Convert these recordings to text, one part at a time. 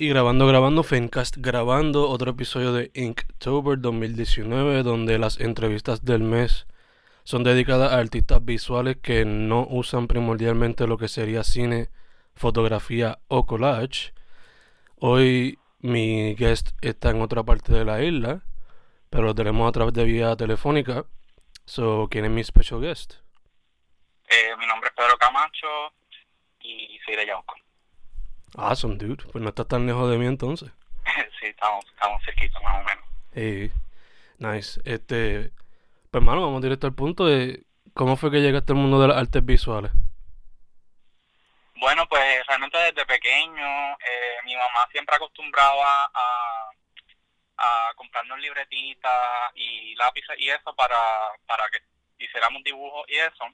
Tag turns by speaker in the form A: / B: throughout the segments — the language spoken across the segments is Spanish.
A: Y grabando, grabando, Fencast grabando otro episodio de Inktober 2019 donde las entrevistas del mes son dedicadas a artistas visuales que no usan primordialmente lo que sería cine, fotografía o collage. Hoy mi guest está en otra parte de la isla, pero lo tenemos a través de vía telefónica. So, ¿quién es mi special guest?
B: Eh, mi nombre es Pedro Camacho y soy de Yauco.
A: Awesome, dude. Pues no estás tan lejos de mí entonces.
B: sí, estamos, estamos cerquitos más o menos.
A: Hey, nice. Este, pues hermano, vamos directo al punto de cómo fue que llegaste al mundo de las artes visuales.
B: Bueno, pues realmente desde pequeño eh, mi mamá siempre acostumbraba a, a comprarnos libretitas y lápices y eso para, para que hiciéramos dibujos y eso.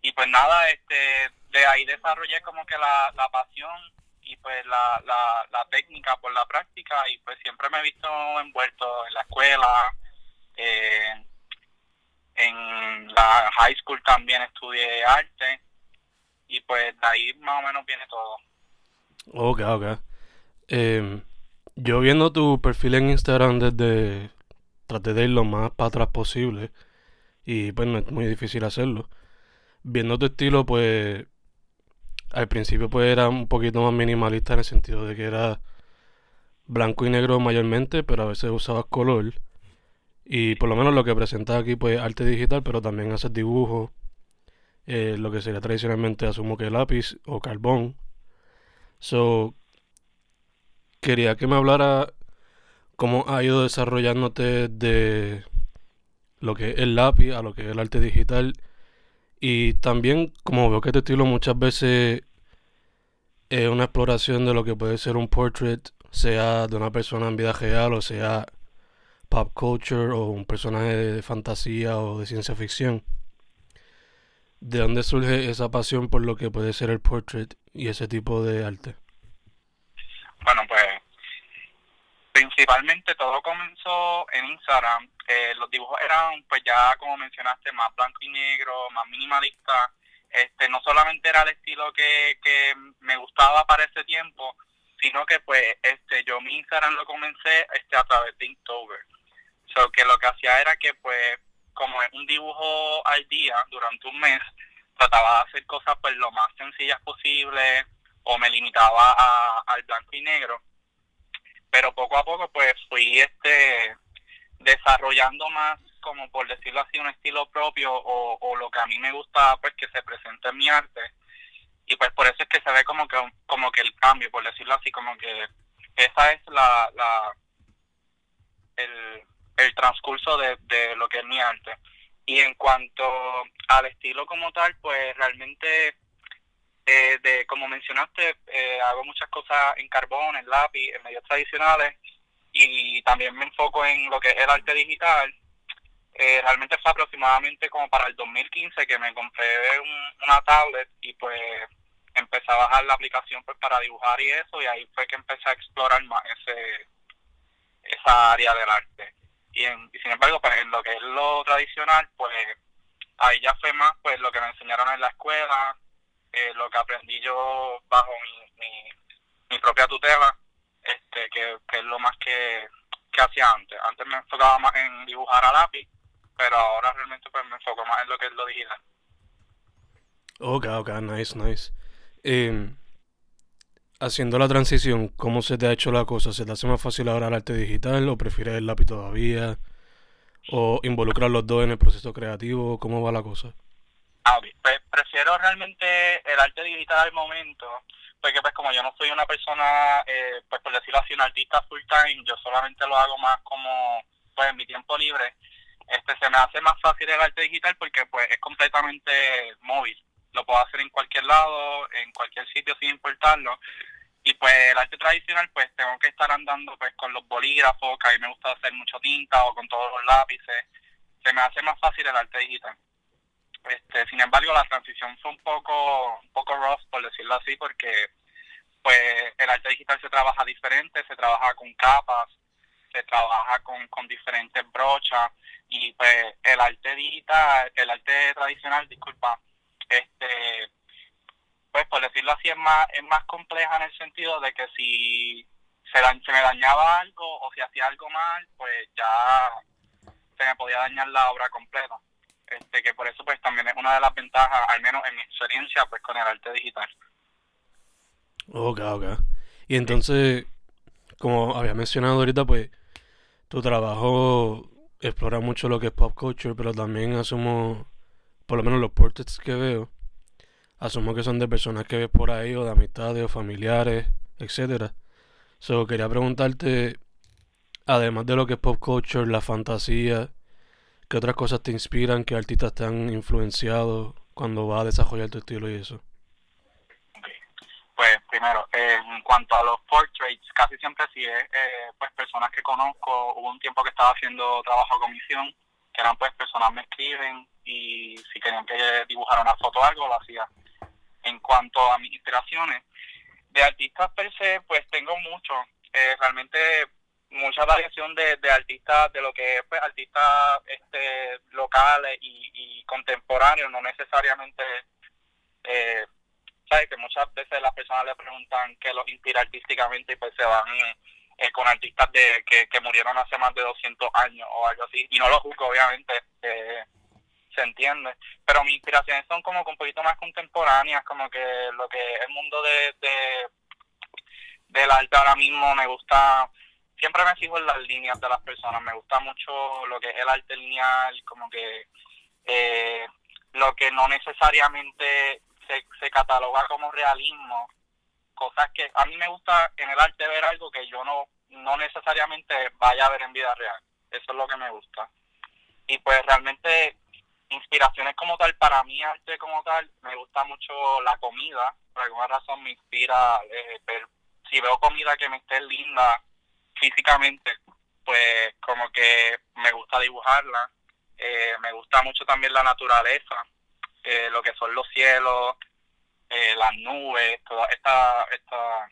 B: Y pues nada, este, de ahí desarrollé como que la, la pasión y pues la, la, la técnica por la práctica y pues siempre me he visto envuelto en la escuela, eh, en la high school también estudié arte y pues de ahí más o menos viene todo.
A: Ok, ok. Eh, yo viendo tu perfil en Instagram desde traté de ir lo más para atrás posible y pues no es muy difícil hacerlo. Viendo tu estilo pues al principio pues era un poquito más minimalista en el sentido de que era blanco y negro mayormente, pero a veces usabas color. Y por lo menos lo que presentas aquí pues arte digital, pero también haces dibujos, eh, lo que sería tradicionalmente asumo que lápiz o carbón. So, quería que me hablara cómo ha ido desarrollándote de lo que es el lápiz a lo que es el arte digital y también, como veo que este estilo muchas veces es una exploración de lo que puede ser un portrait, sea de una persona en vida real o sea pop culture o un personaje de fantasía o de ciencia ficción. ¿De dónde surge esa pasión por lo que puede ser el portrait y ese tipo de arte?
B: Bueno, pues principalmente todo comenzó en Instagram. Eh, los dibujos eran, pues ya como mencionaste, más blanco y negro, más minimalista. Este, no solamente era el estilo que, que me gustaba para ese tiempo, sino que pues este yo mi Instagram lo comencé este a través de Inktober. So que lo que hacía era que pues como es un dibujo al día durante un mes, trataba de hacer cosas pues lo más sencillas posible o me limitaba a, al blanco y negro pero poco a poco pues fui este desarrollando más como por decirlo así un estilo propio o, o lo que a mí me gusta pues que se presente en mi arte. Y pues por eso es que se ve como que como que el cambio por decirlo así como que esa es la, la el, el transcurso de, de lo que es mi arte. Y en cuanto al estilo como tal pues realmente eh, de como mencionaste, eh, hago muchas cosas en carbón, en lápiz, en medios tradicionales y también me enfoco en lo que es el arte digital. Eh, realmente fue aproximadamente como para el 2015 que me compré una tablet y pues empecé a bajar la aplicación pues para dibujar y eso y ahí fue que empecé a explorar más ese esa área del arte. Y, en, y sin embargo, pues en lo que es lo tradicional, pues ahí ya fue más pues lo que me enseñaron en la escuela, eh, lo que aprendí yo bajo mi, mi, propia tutela, este que, es lo más que, que hacía antes. Antes me enfocaba más en dibujar a lápiz, pero ahora realmente pues me enfoco más en lo que es lo digital.
A: Ok, ok, nice, nice. Eh, haciendo la transición, ¿cómo se te ha hecho la cosa? ¿Se te hace más fácil ahora el arte digital o prefieres el lápiz todavía? ¿O involucrar los dos en el proceso creativo? ¿Cómo va la cosa?
B: Ah, pues prefiero realmente el arte digital al momento, porque pues como yo no soy una persona, eh, pues por decirlo así, un artista full time, yo solamente lo hago más como pues en mi tiempo libre, este se me hace más fácil el arte digital porque pues es completamente móvil, lo puedo hacer en cualquier lado, en cualquier sitio sin importarlo, y pues el arte tradicional pues tengo que estar andando pues con los bolígrafos, que a mí me gusta hacer mucho tinta o con todos los lápices. Se me hace más fácil el arte digital. Este, sin embargo, la transición fue un poco, un poco rough, por decirlo así, porque pues el arte digital se trabaja diferente, se trabaja con capas, se trabaja con, con diferentes brochas y pues el arte digital, el arte tradicional, disculpa, este pues por decirlo así es más es más compleja en el sentido de que si se, se me dañaba algo o si hacía algo mal pues ya se me podía dañar la obra completa este que por eso pues también es una de las ventajas al menos en mi experiencia pues con el arte digital
A: ok ok y entonces como había mencionado ahorita pues tu trabajo explora mucho lo que es pop culture pero también asumo por lo menos los portraits que veo asumo que son de personas que ves por ahí o de amistades o familiares, etcétera. So, quería preguntarte, además de lo que es pop culture, la fantasía, ¿qué otras cosas te inspiran, qué artistas te han influenciado cuando vas a desarrollar tu estilo y eso?
B: Pues primero, en cuanto a los portraits, casi siempre sí es eh, pues personas que conozco. Hubo un tiempo que estaba haciendo trabajo a comisión, que eran pues personas me escriben y si querían que dibujara una foto o algo, lo hacía en cuanto a mis inspiraciones, de artistas per se, pues tengo mucho. Eh, realmente mucha variación de, de artistas, de lo que es pues, artistas este, locales y, contemporáneos, no necesariamente, eh, ¿sabes? Que muchas veces las personas le preguntan qué los inspira artísticamente y pues se van eh, con artistas de que, que murieron hace más de 200 años o algo así. Y no lo juzgo, obviamente. Eh, se entiende. Pero mis inspiraciones son como un poquito más contemporáneas, como que lo que el mundo de del arte ahora mismo me gusta, siempre me fijo en las líneas de las personas, me gusta mucho lo que es el arte lineal, como que eh, lo que no necesariamente se, se cataloga como realismo, cosas que a mí me gusta en el arte ver algo que yo no, no necesariamente vaya a ver en vida real, eso es lo que me gusta. Y pues realmente inspiraciones como tal, para mí arte como tal, me gusta mucho la comida, por alguna razón me inspira eh, ver, si veo comida que me esté linda físicamente, pues como que me gusta dibujarla, eh, me gusta mucho también la naturaleza, eh, lo que son los cielos, las nubes, todas estas esta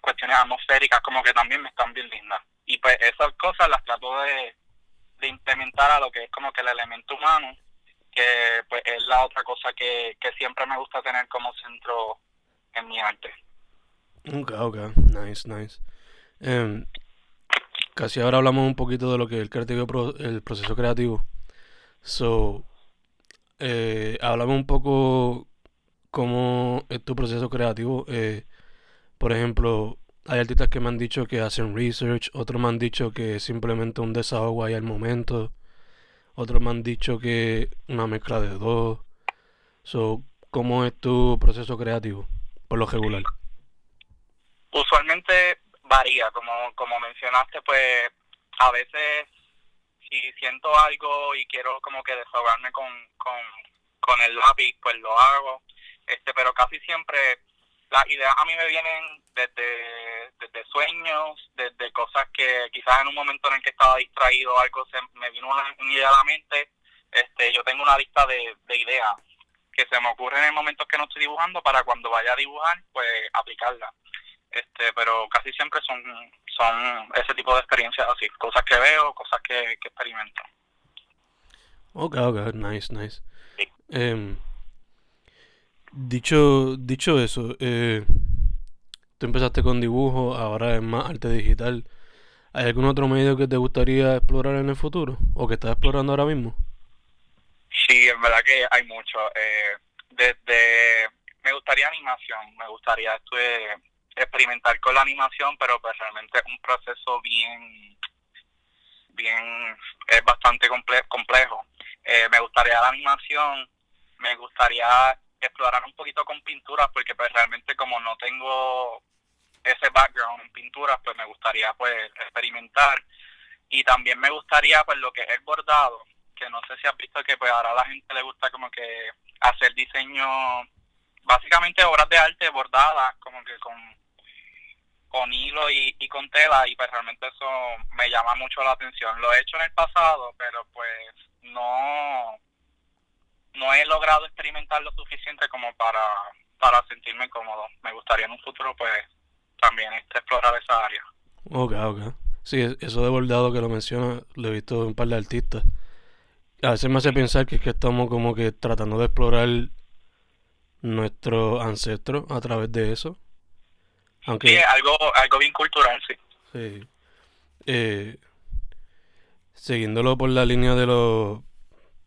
B: cuestiones atmosféricas como que también me están bien lindas. Y pues esas cosas las trato de, de implementar a lo que es como que el elemento humano que pues es la otra cosa que, que siempre me gusta tener como centro en mi arte.
A: Ok, ok, nice, nice. Em, casi ahora hablamos un poquito de lo que es el, creativo, el proceso creativo. So, eh, hablamos un poco cómo es tu proceso creativo. Eh, por ejemplo, hay artistas que me han dicho que hacen research, otros me han dicho que simplemente un desahogo ahí al momento. Otros me han dicho que una mezcla de dos. So, ¿Cómo es tu proceso creativo, por lo regular?
B: Usualmente varía, como, como mencionaste, pues a veces si siento algo y quiero como que desahogarme con, con, con el lápiz, pues lo hago. este Pero casi siempre las ideas a mí me vienen desde, desde sueños, desde cosas que quizás en un momento en el que estaba distraído algo se me vino una, idea a la mente. Este, yo tengo una lista de, de ideas que se me ocurren en momentos que no estoy dibujando para cuando vaya a dibujar, pues aplicarla. Este, pero casi siempre son, son ese tipo de experiencias así, cosas que veo, cosas que, que experimento.
A: Ok, ok, nice, nice. Em, Dicho, dicho eso, eh, tú empezaste con dibujo, ahora es más arte digital. ¿Hay algún otro medio que te gustaría explorar en el futuro o que estás explorando ahora mismo?
B: Sí, en verdad que hay mucho. Eh, desde me gustaría animación, me gustaría experimentar con la animación, pero pues realmente es un proceso bien, bien, es bastante complejo. Eh, me gustaría la animación, me gustaría explorar un poquito con pinturas porque pues realmente como no tengo ese background en pinturas pues me gustaría pues experimentar y también me gustaría pues lo que es el bordado que no sé si has visto que pues ahora a la gente le gusta como que hacer diseño básicamente obras de arte bordadas como que con con hilo y, y con tela y pues realmente eso me llama mucho la atención. Lo he hecho en el pasado, pero pues no no he logrado experimentar lo suficiente como para, para sentirme cómodo. Me gustaría en un futuro pues también este, explorar esa área.
A: Ok, ok. Sí, eso de bordado que lo menciona, lo he visto en un par de artistas. A veces me hace pensar que es que estamos como que tratando de explorar nuestro ancestro a través de eso.
B: Aunque, sí, algo, algo bien cultural, sí.
A: Sí. Eh, siguiéndolo por la línea de los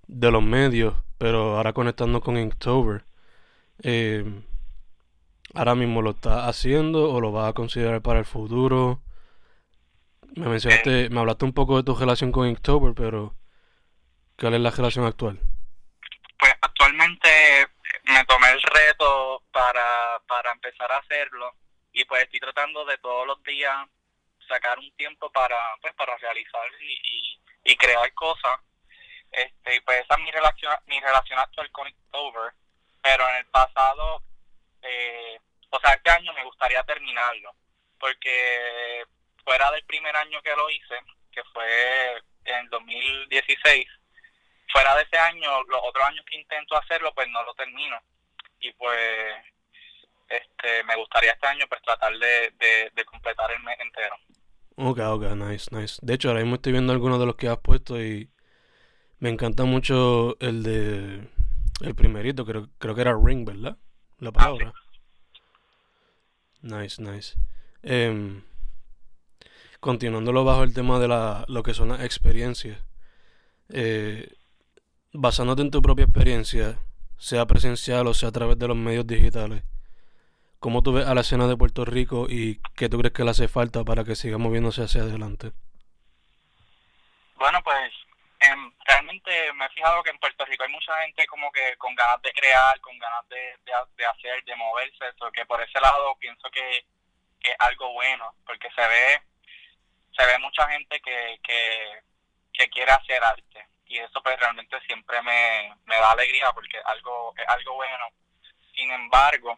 A: de los medios, pero ahora conectando con Inktober, eh, ahora mismo lo está haciendo o lo va a considerar para el futuro. Me mencionaste, eh. me hablaste un poco de tu relación con Inktober, pero ¿cuál es la relación actual?
B: Pues actualmente me tomé el reto para, para empezar a hacerlo y pues estoy tratando de todos los días sacar un tiempo para pues para realizar y, y crear cosas. Este, pues esa es mi relación, mi relación actual con October, pero en el pasado, eh, o sea, este año me gustaría terminarlo, porque fuera del primer año que lo hice, que fue en 2016, fuera de ese año, los otros años que intento hacerlo, pues no lo termino. Y pues este me gustaría este año pues tratar de, de, de completar el mes entero.
A: Ok, ok, nice, nice. De hecho, ahora mismo estoy viendo algunos de los que has puesto y me encanta mucho el de. El primerito, creo, creo que era Ring, ¿verdad? La palabra. Nice, nice. Eh, continuándolo bajo el tema de la, lo que son las experiencias. Eh, basándote en tu propia experiencia, sea presencial o sea a través de los medios digitales, ¿cómo tú ves a la escena de Puerto Rico y qué tú crees que le hace falta para que siga moviéndose hacia adelante?
B: Bueno, pues Em, realmente me he fijado que en Puerto Rico hay mucha gente como que con ganas de crear, con ganas de, de, hacer, de moverse, eso que por ese lado pienso que, que es algo bueno, porque se ve se ve mucha gente que, que, que quiere hacer arte y eso pues realmente siempre me, me da alegría porque algo es algo bueno. Sin embargo,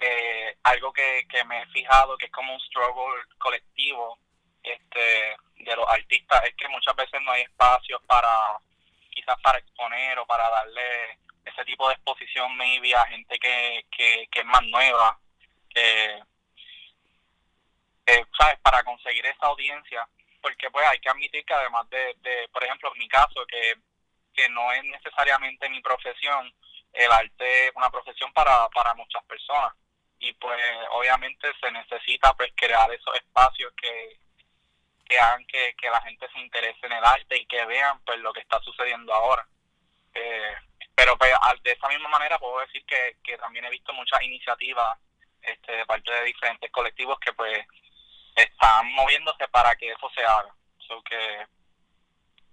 B: eh, algo que, que me he fijado que es como un struggle colectivo este de los artistas es que muchas veces no hay espacios para quizás para exponer o para darle ese tipo de exposición maybe a gente que, que, es más nueva que, sabes para conseguir esa audiencia. Porque pues hay que admitir que además de, de por ejemplo en mi caso que, que no es necesariamente mi profesión el arte es una profesión para, para muchas personas y pues obviamente se necesita pues crear esos espacios que que hagan que, la gente se interese en el arte y que vean pues lo que está sucediendo ahora. Eh, pero pues, de esa misma manera puedo decir que, que también he visto muchas iniciativas este, de parte de diferentes colectivos que pues están moviéndose para que eso se haga. que,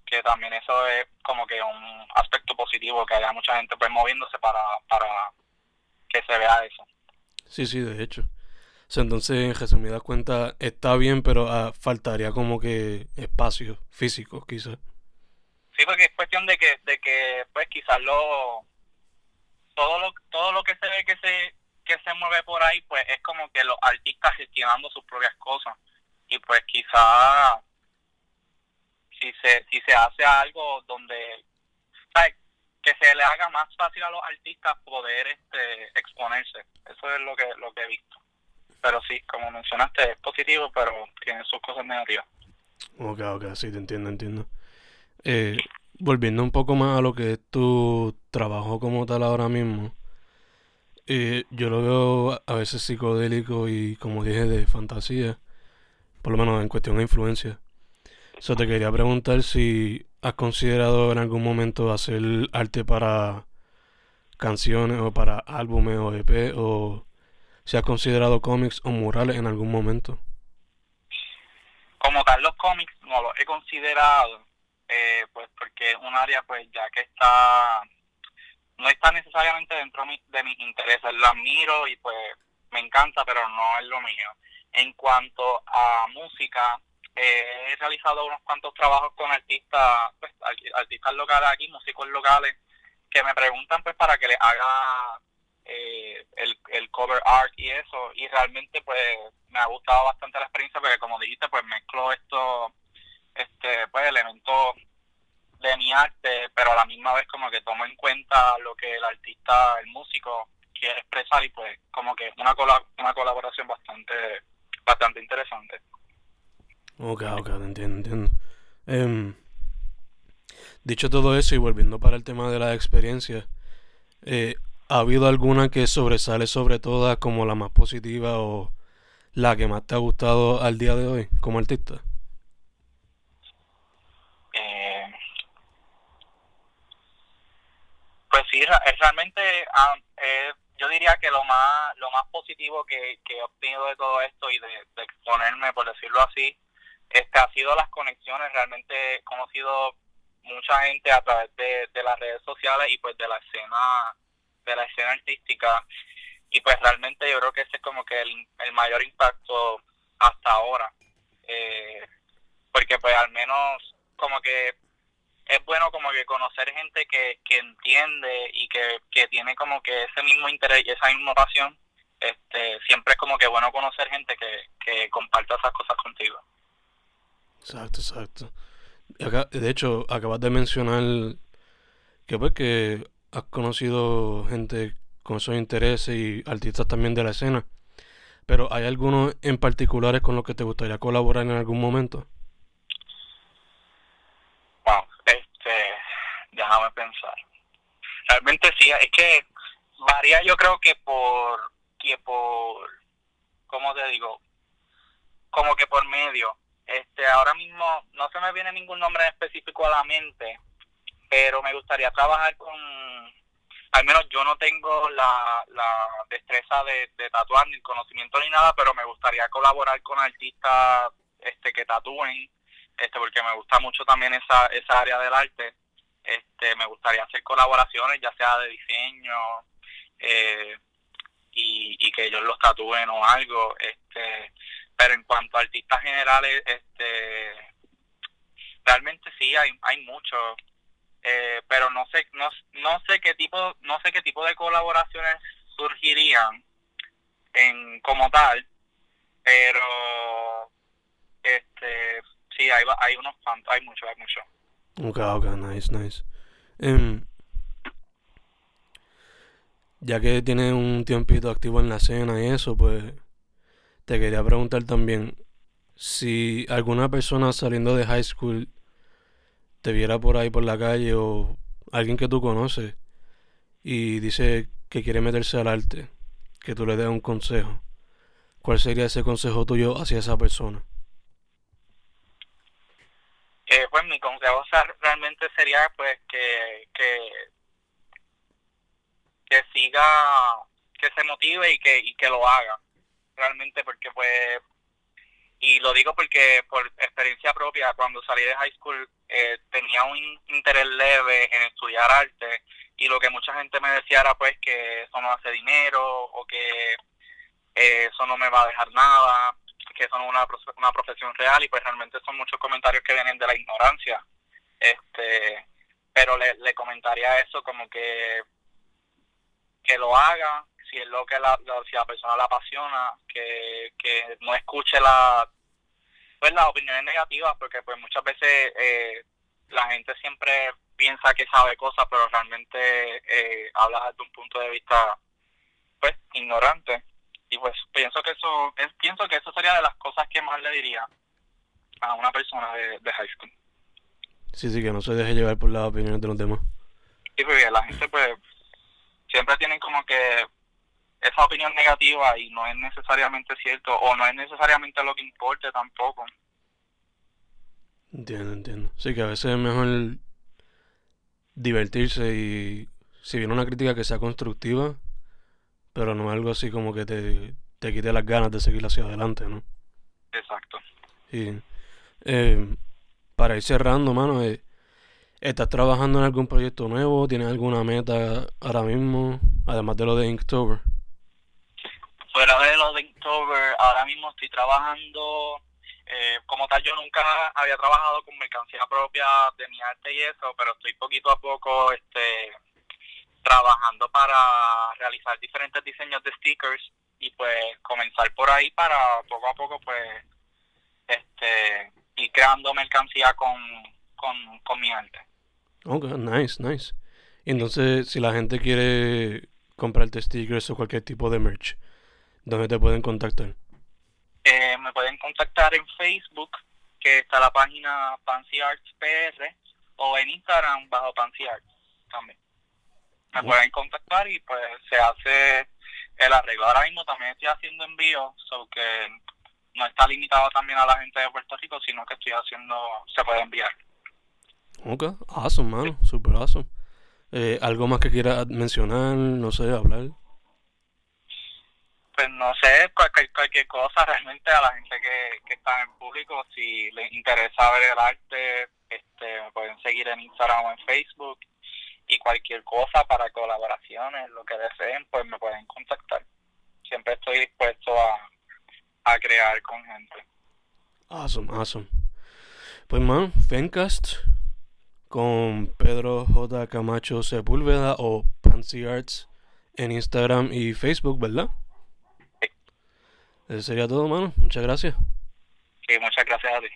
B: que también eso es como que un aspecto positivo, que haya mucha gente pues moviéndose para, para que se vea eso.
A: Sí, sí, de hecho. Entonces, en resumida cuenta, está bien, pero ah, faltaría como que espacio físico, quizás.
B: Sí, porque es cuestión de que, de que pues quizás lo todo lo todo lo que se ve que se que se mueve por ahí, pues es como que los artistas gestionando sus propias cosas. Y pues quizás si se si se hace algo donde que se le haga más fácil a los artistas poder este exponerse, eso es lo que lo que he visto pero sí, como mencionaste, es positivo, pero tiene sus cosas negativas. Ok,
A: ok, sí, te entiendo, entiendo. Eh, volviendo un poco más a lo que es tu trabajo como tal ahora mismo, eh, yo lo veo a veces psicodélico y, como dije, de fantasía, por lo menos en cuestión de influencia. Eso te quería preguntar si has considerado en algún momento hacer arte para canciones o para álbumes o EP o ¿Se ha considerado cómics o murales en algún momento?
B: Como tal, los cómics no los he considerado, eh, pues porque es un área pues ya que está, no está necesariamente dentro de mis intereses, lo admiro y pues me encanta, pero no es lo mío. En cuanto a música, eh, he realizado unos cuantos trabajos con artistas, pues, artistas locales aquí, músicos locales, que me preguntan pues para que les haga eh, el, el cover art y eso, y realmente pues me ha gustado bastante la experiencia porque como dijiste, pues mezclo estos este, pues, elementos de mi arte, pero a la misma vez como que tomo en cuenta lo que el artista, el músico quiere expresar y pues como que una, una colaboración bastante bastante interesante.
A: Ok, ok, entiendo, entiendo. Em, dicho todo eso y volviendo para el tema de la experiencia, eh, ¿ha habido alguna que sobresale sobre todas como la más positiva o la que más te ha gustado al día de hoy como artista?
B: Eh, pues sí, realmente eh, yo diría que lo más lo más positivo que, he obtenido de todo esto y de, exponerme, por decirlo así, este ha sido las conexiones. Realmente he conocido mucha gente a través de, las redes sociales y pues de la escena de la escena artística y pues realmente yo creo que ese es como que el, el mayor impacto hasta ahora eh, porque pues al menos como que es bueno como que conocer gente que, que entiende y que, que tiene como que ese mismo interés y esa misma pasión. Este, siempre es como que bueno conocer gente que, que comparta esas cosas contigo.
A: Exacto, exacto. de hecho, acabas de mencionar que pues que has conocido gente con esos intereses y artistas también de la escena. Pero ¿hay algunos en particulares con los que te gustaría colaborar en algún momento?
B: déjame pensar. Realmente sí, es que varía yo creo que por, que por, ¿cómo te digo? Como que por medio. Este, ahora mismo no se me viene ningún nombre específico a la mente, pero me gustaría trabajar con, al menos yo no tengo la, la destreza de, tatuar, ni el conocimiento ni nada, pero me gustaría colaborar con artistas este que tatúen, este porque me gusta mucho también esa, esa área del arte este, me gustaría hacer colaboraciones, ya sea de diseño eh, y, que ellos los tatúen o algo. Este, pero en cuanto a artistas generales, este, realmente sí hay, hay muchos. Eh, pero no sé no, no sé qué tipo no sé qué tipo de colaboraciones surgirían en como tal pero este sí hay hay unos cuantos hay muchos hay muchos
A: Ok, ok, nice, nice. Em, ya que tienes un tiempito activo en la escena y eso, pues te quería preguntar también si alguna persona saliendo de high school te viera por ahí por la calle o alguien que tú conoces y dice que quiere meterse al arte, que tú le des un consejo, ¿cuál sería ese consejo tuyo hacia esa persona?
B: Eh, pues mi consejo realmente sería pues que, que, que siga, que se motive y que, y que lo haga realmente porque pues y lo digo porque por experiencia propia cuando salí de high school eh, tenía un interés leve en estudiar arte y lo que mucha gente me decía era pues que eso no hace dinero o que eh, eso no me va a dejar nada que eso no es una, una profesión real y pues realmente son muchos comentarios que vienen de la ignorancia. este Pero le, le comentaría eso como que, que lo haga, si es lo que la, si la persona la apasiona, que, que no escuche la pues las opiniones negativas, porque pues muchas veces eh, la gente siempre piensa que sabe cosas, pero realmente eh, habla desde un punto de vista pues ignorante. Y pues pienso que eso es, pienso que eso sería de las cosas que más le diría a una persona de, high school.
A: Sí sí que no se deje llevar por las opiniones de los demás.
B: Y pues la gente pues siempre tienen como que esa opinión negativa y no es necesariamente cierto o no es necesariamente lo que importe tampoco
A: entiendo entiendo sí que a veces es mejor divertirse y si viene una crítica que sea constructiva pero no algo así como que te, te quite las ganas de seguir hacia adelante, ¿no?
B: Exacto.
A: Y eh, para ir cerrando, mano, eh, ¿estás trabajando en algún proyecto nuevo? ¿Tienes alguna meta ahora mismo? Además de lo de Inktober.
B: Fuera de lo de Inktober, ahora mismo estoy trabajando. Eh, como tal, yo nunca había trabajado con mercancía propia de mi arte y eso, pero estoy poquito a poco este trabajando para realizar diferentes diseños de stickers y pues comenzar por ahí para poco a poco pues este ir creando mercancía con, con, con mi arte.
A: Ok, nice, nice. Entonces, si la gente quiere comprarte stickers o cualquier tipo de merch, ¿dónde te pueden contactar?
B: Eh, me pueden contactar en Facebook, que está la página Fancy Arts PR, o en Instagram bajo Fancy Arts también. Me pueden contactar y pues se hace el arreglo. Ahora mismo también estoy haciendo envíos, so que no está limitado también a la gente de Puerto Rico, sino que estoy haciendo, se puede enviar.
A: Ok, awesome, mano, super awesome. Eh, ¿Algo más que quieras mencionar? No sé, hablar.
B: Pues no sé, cualquier, cualquier cosa realmente a la gente que, que está en público, si les interesa ver el arte, este, me pueden seguir en Instagram o en Facebook y cualquier cosa para colaboraciones, lo que deseen, pues me pueden contactar. Siempre estoy dispuesto a, a crear con gente.
A: Awesome, awesome. Pues man, Fencast con Pedro J. Camacho Sepúlveda o Fancy Arts en Instagram y Facebook, ¿verdad? Eso sería todo, mano. Muchas gracias. Sí, muchas gracias a ti.